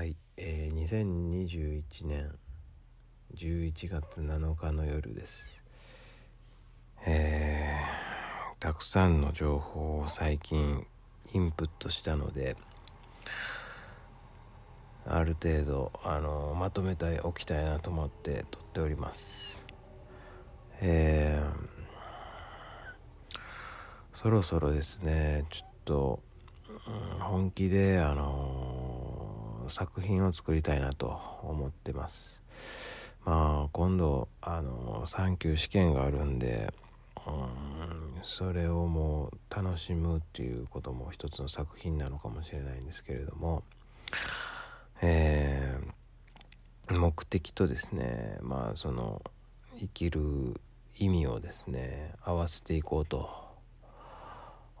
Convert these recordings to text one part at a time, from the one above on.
はい、えー、2021年11月7日の夜です。えー、たくさんの情報を最近インプットしたので、ある程度、あのまとめたい、おきたいなと思って撮っております。えー、そろそろですね、ちょっと、うん、本気で、あの作品を作りたいなと思ってます。まあ今度あの3級試験があるんで、うん、それをもう楽しむっていうことも一つの作品なのかもしれないんですけれども、えー、目的とですねまあその生きる意味をですね合わせていこうと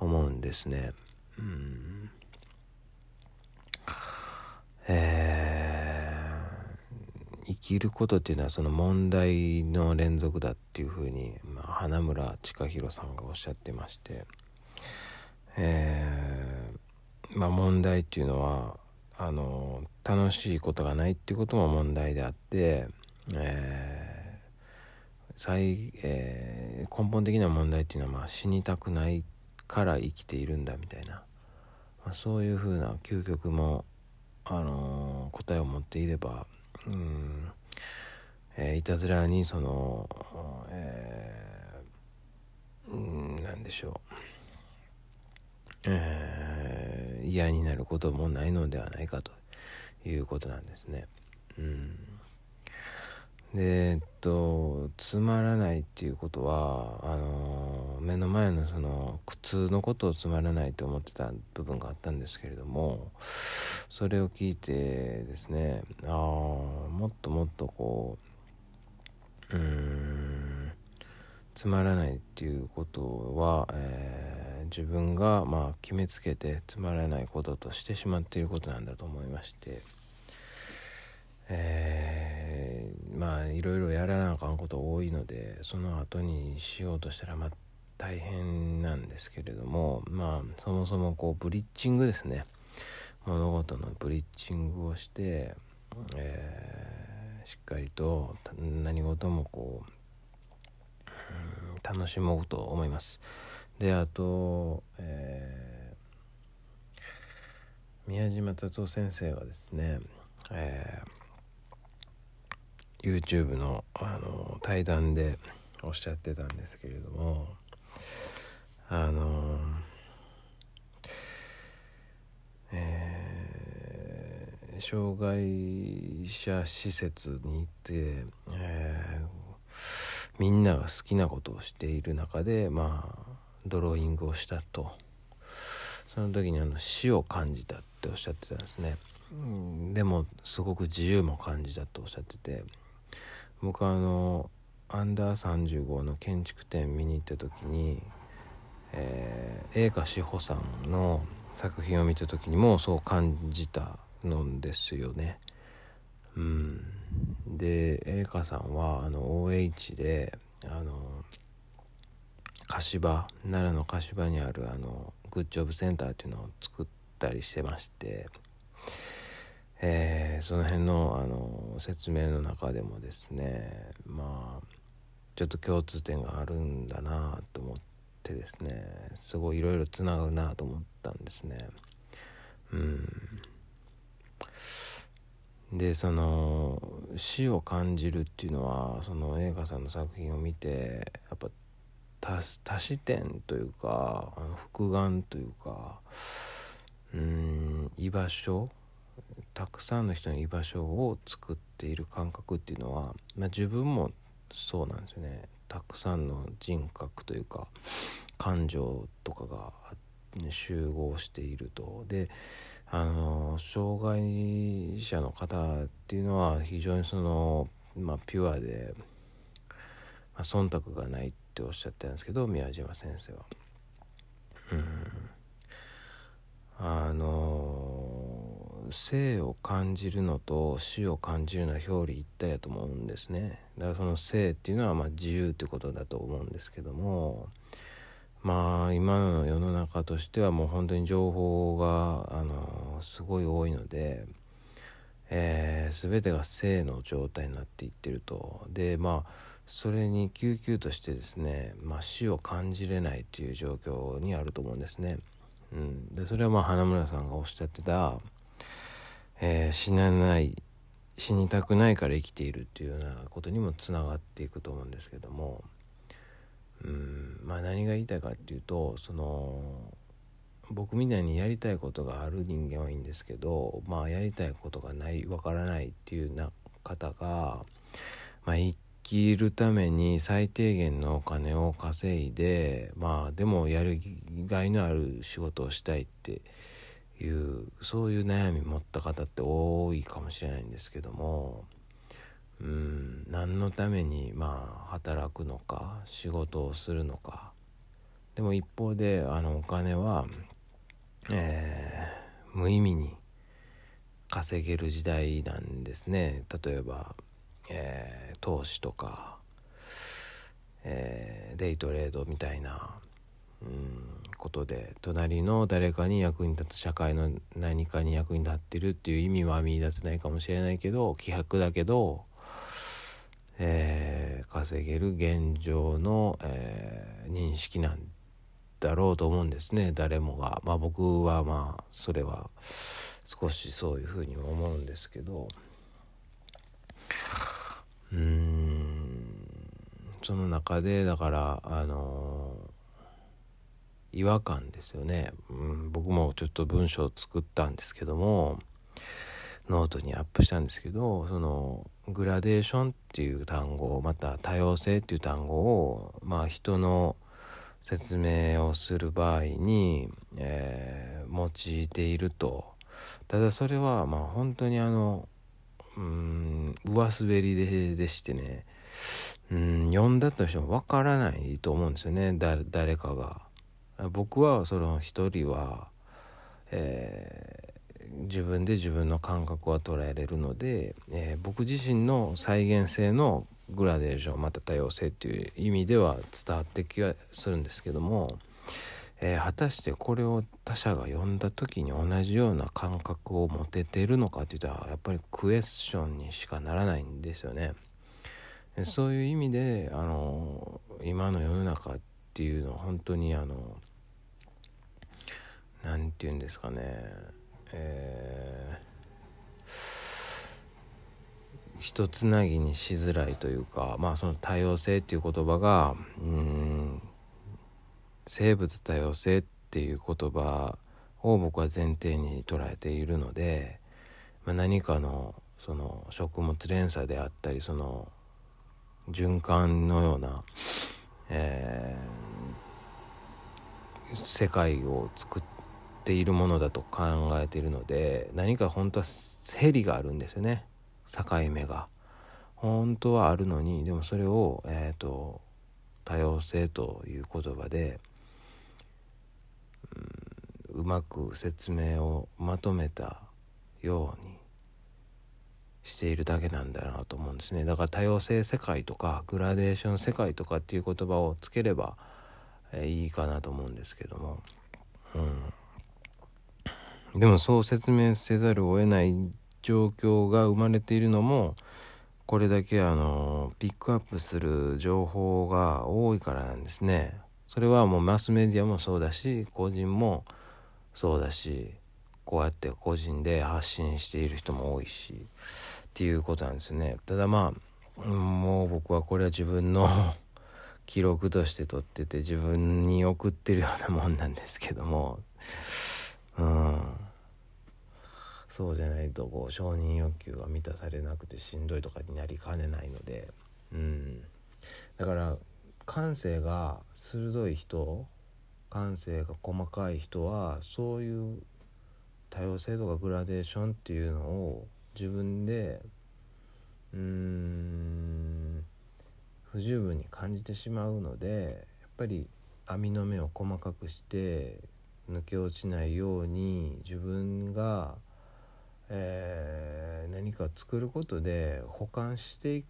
思うんですね。うんえ、生きることっていうのはその問題の連続だっていうふうに、まあ、花村千佳弘さんがおっしゃってまして、えー、まあ、問題っていうのはあの楽しいことがないっていうことも問題であって、えー最えー、根本的な問題っていうのは、まあ、死にたくないから生きているんだみたいな、まあ、そういうふうな究極もあの答えを持っていれば、うんえー、いたずらにその、えー、うん何でしょう、えー、嫌になることもないのではないかということなんですね。うんでえっとつまらないっていうことはあの目の前のその苦痛のことをつまらないと思ってた部分があったんですけれどもそれを聞いてですねああもっともっとこううんつまらないっていうことは、えー、自分がまあ決めつけてつまらないこととしてしまっていることなんだと思いまして。えー、まあいろいろやらなあかんこと多いのでその後にしようとしたらまあ大変なんですけれどもまあそもそもこうブリッジングですね物事のブリッジングをして、えー、しっかりと何事もこう、楽しもうと思います。であと、えー、宮島達夫先生はですね、えー YouTube のあの対談でおっしゃってたんですけれどもあのえー、障害者施設に行って、えー、みんなが好きなことをしている中でまあドローイングをしたと。その時にあの死を感じたっておっしゃってたんですね、うん、でもすごく自由も感じたとおっしゃってて僕あのアンダー35の建築展見に行った時に、えー、栄華志保さんの作品を見た時にもそう感じたのですよね。うん、で栄華さんはあの OH であの柏奈良の柏にあるあのグッジョブセンターっていうのを作ったりしてまして。えー、その辺のあの説明の中でもですねまあちょっと共通点があるんだなと思ってですねすごいいろいろつながるなと思ったんですね。うんでその死を感じるっていうのはその映画さんの作品を見てやっぱ多視点というかあの複眼というかうん居場所たくさんの人の居場所を作っている感覚っていうのは、まあ、自分もそうなんですよね。たくさんの人格というか感情とかが、集合していると。であの障害者の方っていうのは非常にその、まあ、ピュアで、まあ、忖度がないっておっしゃってたんですけど宮島先生は。うん。あの生を感じるのと死を感じるのは表裏一体やと思うんですね。だからその生っていうのはまあ自由ってことだと思うんですけどもまあ今の世の中としてはもう本当に情報があのすごい多いので、えー、全てが性の状態になっていってると。でまあそれに救急としてですね、まあ、死を感じれないという状況にあると思うんですね。うん、でそれはまあ花村さんがおっしゃってた、えー、死なない死にたくないから生きているっていうようなことにもつながっていくと思うんですけども、うんまあ、何が言いたいかっていうとその僕みたいにやりたいことがある人間はいいんですけど、まあ、やりたいことがないわからないっていうな方が、まあ、生きるために最低限のお金を稼いでまあでもやるがいのある仕事をしたいっていうそういう悩み持った方って多いかもしれないんですけどもうん何のためにまあ働くのか仕事をするのか。でも一方であのお金は、えー、無意味に稼げる時代なんですね。例えば、えー、投資とか、えー、デイトレードみたいなことで隣の誰かに役に立つ社会の何かに役に立ってるっていう意味は見いだせないかもしれないけど希薄だけど、えー、稼げる現状の、えー、認識なんだろうと思うんですね。誰もが。まあ僕はまあそれは少しそういうふうに思うんですけど。うん。その中でだからあの違和感ですよね、うん、僕もちょっと文章を作ったんですけどもノートにアップしたんですけどそのグラデーションっていう単語また多様性っていう単語をまあ人の説明をする場合に、えー、用いていると。ただそれはまあ本当にあのうん上滑りででしてね。うん読んだとしてもわからないと思うんですよね。誰かが。僕はその一人は、えー、自分で自分の感覚は捉えれるので、えー、僕自身の再現性のグラデーションまた多様性っていう意味では伝わってきはするんですけども、えー、果たしてこれを他者が読んだ時に同じような感覚を持ててるのかって言ったらやっぱりクエスチョンにしかならないんですよね。そういう意味であの今の世の中っていうのは本当にあの何て言うんですかね。えー、一つなぎにしづらいというかまあその多様性っていう言葉がうん生物多様性っていう言葉を僕は前提に捉えているので、まあ、何かのその食物連鎖であったりその循環のような、えー、世界を作ってているものだと考えているので何か本当はヘリがあるんですよね。境目が。本当はあるのにでもそれを、えーと、多様性という言葉で、うん、うまく説明をまとめたようにしているだけなんだなと思うんですね。だから多様性世界とかグラデーション世界とかっていう言葉をつければ、えー、いいかなと思うんですけども、うん、でもそう説明せざるを得ない状況が生まれているのもこれだけあのピックアップする情報が多いからなんですね。それはもうマスメディアもそうだし個人もそうだしこうやって個人で発信している人も多いしっていうことなんですね。ただまあもう僕はこれは自分の記録として撮ってて自分に送ってるようなもんなんですけどもうん。そうじゃないとこう承認欲求が満たされなくてしんどいとかになりかねないのでうん。だから感性が鋭い人感性が細かい人はそういう多様性とかグラデーションっていうのを自分でうーん不十分に感じてしまうのでやっぱり網の目を細かくして抜け落ちないように自分が、えー、何か作ることで保管してい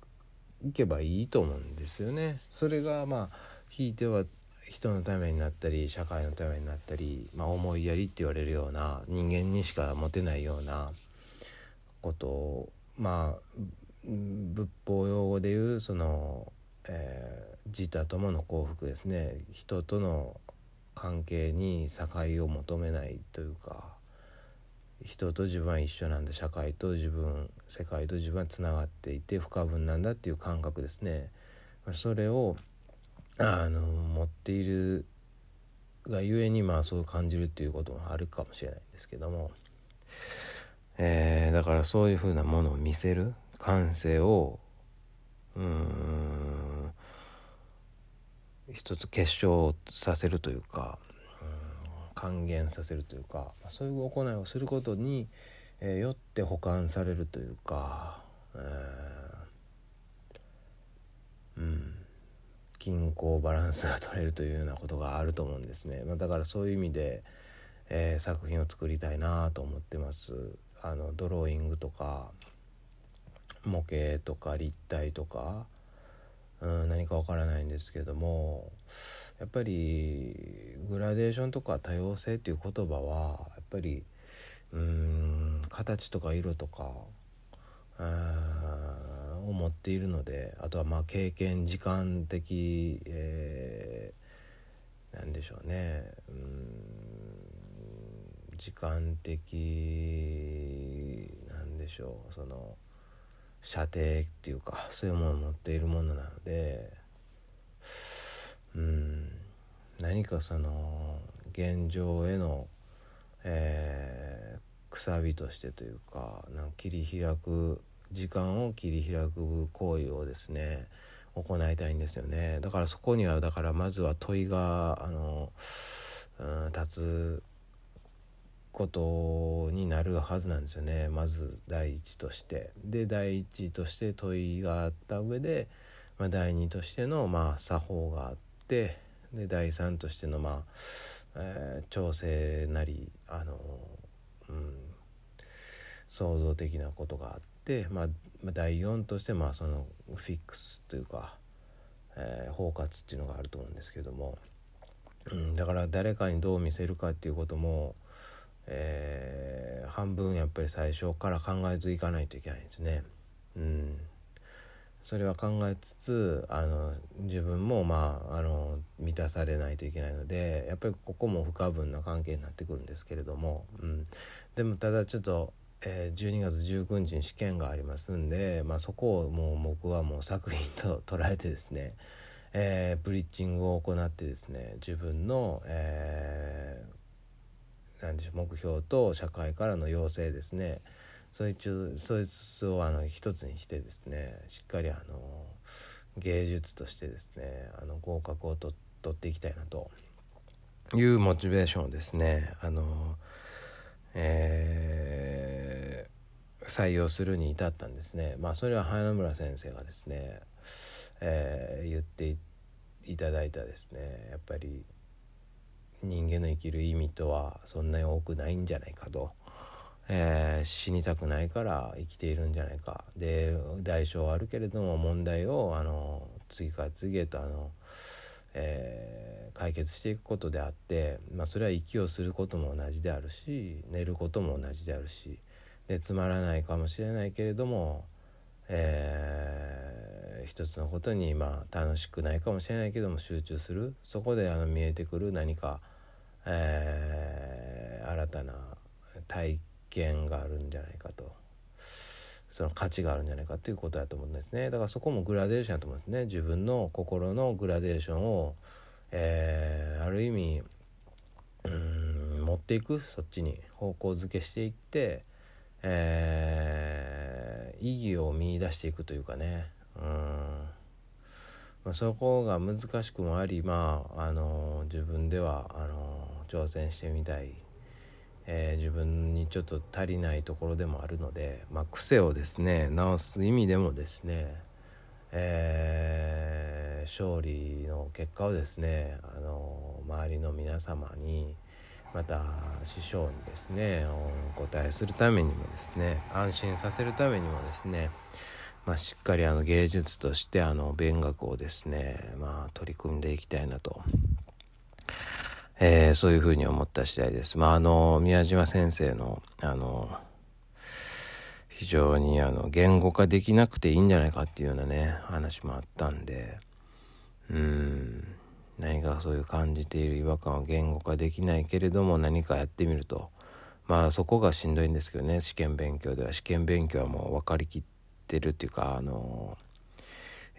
けばいいと思うんですよね。それがまあひいては人のためになったり社会のためになったり、まあ、思いやりって言われるような人間にしか持てないようなことをまあ仏法用語でいうその、えー、自他ともの幸福ですね人との関係に境を求めないというか人と自分は一緒なんだ。社会と自分世界と自分はつながっていて不可分なんだっていう感覚ですね。それをあの持っているがゆえにまあそう感じるっていうこともあるかもしれないんですけども、えー、だからそういうふうなものを見せる感性をうん一つ結晶させるというか還元させるというかそういう行いをすることに、えー、よって保管されるというか、えー、うん。均衡バランスが取れるというようなことがあると思うんですね、まあ、だからそういう意味で、えー、作品を作りたいなと思ってます。あのドローイングとか模型とか立体とか、うん、何かわからないんですけどもやっぱりグラデーションとか多様性っていう言葉はやっぱりうん形とか色とかを持っているのであとはまあ経験時間的、えー、なんでしょうね。うん時間的なんでしょう。その射程っていうかそういうものを持っているものなのでうん何かその現状への、えー、くさびとしてというかなんか切り開く時間を切り開く行為をですね行いたいんですよね。だからそこにはだからまずは問いがあの、うん、立つことになるはずなんですよね。まず第一として。で第一として問いがあった上で、まあ、第二としてのまあ作法があってで第三としてのまあ、えー、調整なりあの、うん、創造的なことがあって、まあ、第4としてまあそのフィックスというか、えー、包括っていうのがあると思うんですけども、うん、だから誰かにどう見せるかっていうことも、えー、半分やっぱり最初から考えていかないといけないんですね。うんそれは考えつつあの自分もまああの満たされないといけないのでやっぱりここも不可分な関係になってくるんですけれども、うん、でもただちょっと、えー、12月19日に試験がありますんで、まあ、そこをもう僕はもう作品と捉えてですね、えー、ブリッジングを行ってですね自分の、えー、なんでしょう目標と社会からの要請ですね。そいつそいつをあの一つにしてですねしっかりあの芸術としてですねあの合格を取っていきたいなと。いうモチベーションをですねあの、えー、採用するに至ったんですね。まあそれは花村先生がですね、えー、言っていただいたですねやっぱり人間の生きる意味とはそんなに多くないんじゃないかと。えー、死にたくないから生きているんじゃないかで代償はあるけれども問題をあの次から次へとあの、えー、解決していくことであって、まあ、それは息をすることも同じであるし寝ることも同じであるしでつまらないかもしれないけれども、えー、一つのことにまあ楽しくないかもしれないけども集中する。そこであの見えてくる何か、えー、新たな体験があるんじゃないかと。その価値があるんじゃないかということだと思うんですね。だからそこもグラデーションだと思うんですね。自分の心のグラデーションを、えー、ある意味うん持っていくそっちに方向づけしていって、えー、意義を見出していくというかね。うん、まあ、そこが難しくもありまああの自分ではあの挑戦してみたい。えー、自分にちょっと足りないところでもあるので、まあ、癖をですね直す意味でもですね、えー、勝利の結果をですねあの周りの皆様にまた師匠にですねお答えするためにもですね安心させるためにもですね、まあ、しっかりあの芸術としてあの勉学をですね、まあ、取り組んでいきたいなとえー、そういうふうに思った次第です。まあ、あの、宮島先生の、あの、非常にあの言語化できなくていいんじゃないかっていうようなね話もあったんでうん何かそういう感じている違和感を言語化できないけれども何かやってみるとまあそこがしんどいんですけどね試験勉強では試験勉強はもう分かりきっててるっていうかあの、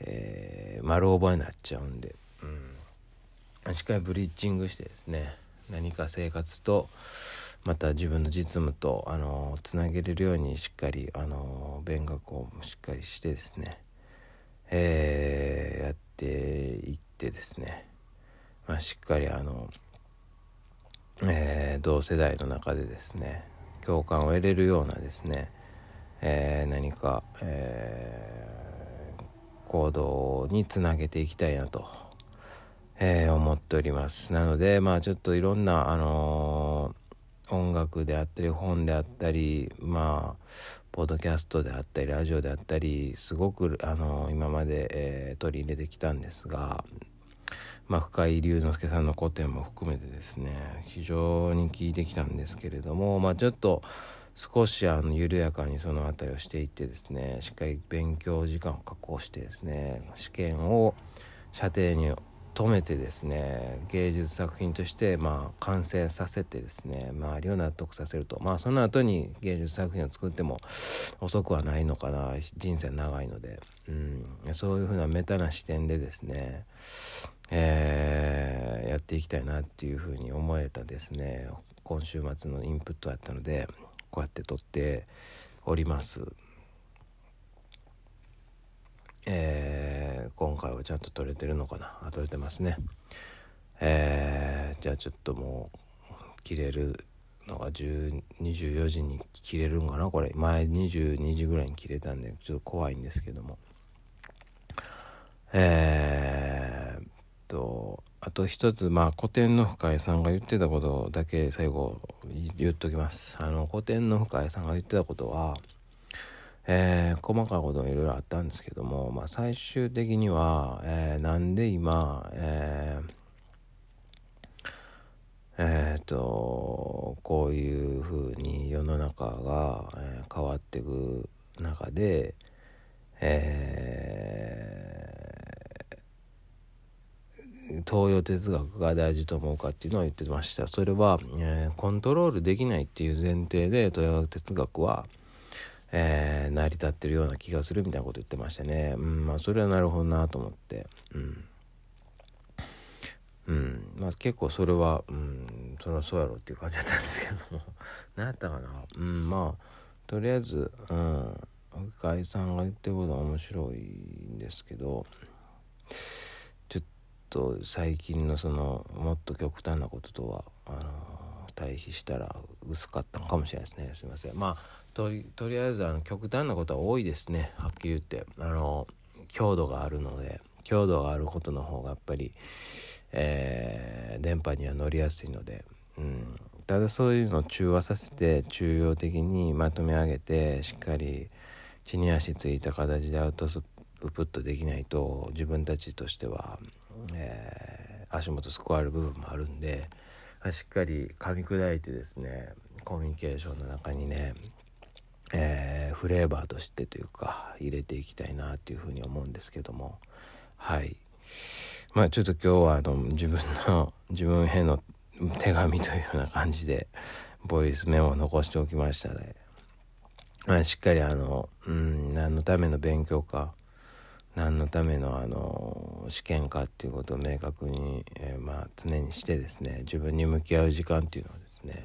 えー、丸覚えになっちゃうんで、うん、しっかりブリッジングしてですね何か生活とまた自分の実務とあのつなげれるようにしっかりあの勉学をしっかりしてですね、えー、やっていってですね、まあ、しっかりあの、えー、同世代の中でですね共感を得れるようなですね、えー、何か、えー、行動につなげていきたいなと、えー、思っております。なのでまあちょっといろんなあの音楽であったり本であったりまあポッドキャストであったりラジオであったりすごくあの今まで、え、取り入れてきたんですが、まあ、深井龍之介さんの古典も含めてですね非常に聞いてきたんですけれども、まあ、ちょっと少しあの緩やかにその辺りをしていってですねしっかり勉強時間を確保してですね試験を射程に止めてですね芸術作品としてまあ完成させてですね周りを納得させると。まあその後に芸術作品を作っても遅くはないのかな。人生長いので、うん、そういうふうなメタな視点でですね、えー、やっていきたいなっていうふうに思えたですね今週末のインプットだったので。こうやって撮っております。えー、今回はちゃんと撮れてるのかな？あ撮れてますね。えー、じゃあちょっともう切れるのが24時に切れるんかな？これ。前22時ぐらいに切れたんでちょっと怖いんですけども。えー、とあと一つまあ古典の深井さんが言ってたことだけ最後言っときます。あの古典の深井さんが言ってたことはえー、細かいこともいろいろあったんですけども、まあ、最終的には、えー、なんで今、えーえーと、こういうふうに世の中が、えー、変わっていく中で、えー、東洋哲学が大事と思うかっていうのを言ってましたそれは、えー、コントロールできないっていう前提で東洋哲学は、えー、成り立ってるような気がするみたいなこと言ってましたね。うん、まあそれはなるほどなと思って。うん。うん、まあ結構それは、うん、そりゃそうやろっていう感じだったんですけども 何やったかなうんまあとりあえずうん深井さんが言ってることは面白いんですけどと最近のそのもっと極端なこととはあの対比したら薄かったのかもしれないですね。すいません。まあとりあえずあの極端なことは多いですね。はっきり言って。あの強度があるので強度があることの方がやっぱり、えー、電波には乗りやすいので、うん、ただそういうのを中和させて中央的にまとめ上げてしっかり地に足ついた形でアウトプットできないと自分たちとしては、えー、足元すくわれる部分もあるんでしっかり噛み砕いてですねコミュニケーションの中にねえー、フレーバーとしてというか入れていきたいなっていうふうに思うんですけども。はい。まあちょっと今日はあの自分の 自分への手紙というような感じでボイスメモを残しておきましたね、まあ、しっかりあのうん何のための勉強か何のためのあの試験かっていうことを明確に、えー、まあ常にしてですね自分に向き合う時間っていうのをですね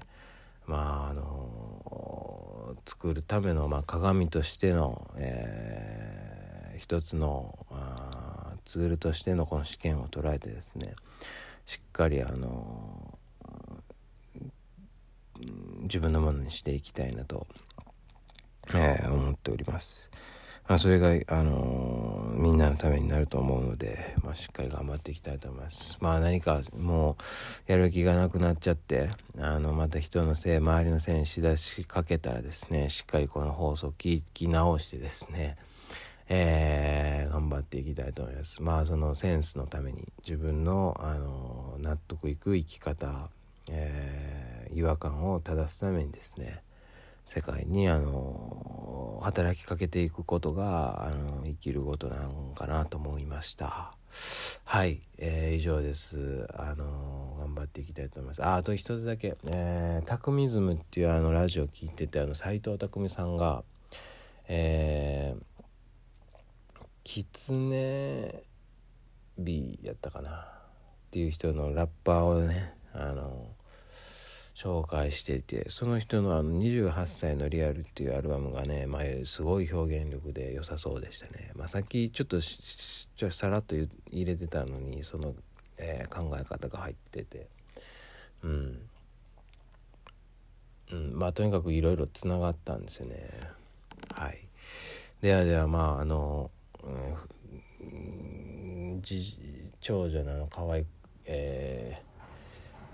まああの作るための、まあ、鏡としての、えー、一つのあツールとしてのこの試験を捉えてですねしっかりあの自分のものにしていきたいなと、えー、思っております。まあ、それが、あのー、みんなのためになると思うので、まあ、しっかり頑張っていきたいと思います。まあ何かもうやる気がなくなっちゃって、あの、また人のせい、周りのせいにしだしかけたらですね、しっかりこの放送聞き直してですね、えー、頑張っていきたいと思います。まあそのセンスのために自分の、あの納得いく生き方、えー、違和感を正すためにですね、世界にあの働きかけていくことがあの生きることなんかなと思いました。はい、えー、以上です。あの頑張っていきたいと思います。ああと一つだけ、えー、タクミズムっていうあのラジオ聞いててあの斎藤匠さんがえー、キツネビやったかな？っていう人のラッパーをねあの紹介しててその人のあの28歳のリアルっていうアルバムがね前すごい表現力で良さそうでしたね、まあ、さっきちょっとちょさらっと入れてたのにその、えー、考え方が入ってて。うん、うん、まあとにかくいろいろつながったんですよね。はい。ではではまああの、うん、長女の可愛いえー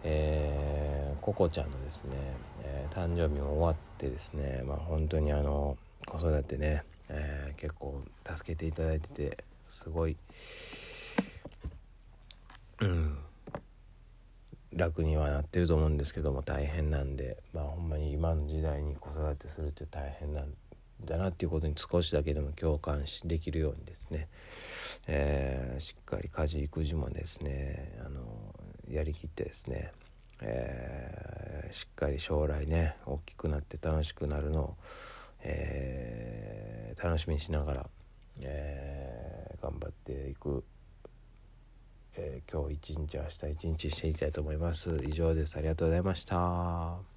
えー、ココちゃんのですね、えー、誕生日も終わってですね、まあ、本当にあの子育てね、えー、結構助けていただいててすごい、うん、楽にはなってると思うんですけども大変なんでまあほんまに今の時代に子育てするって大変なんだなっていうことに少しだけでも共感しできるようにですね、えー、しっかり家事育児もですねあのやりきってですね、えー、しっかり将来ね大きくなって楽しくなるのを、えー、楽しみにしながら、えー、頑張っていく、え今日一日明日一日していきたいと思います。以上です。ありがとうございました。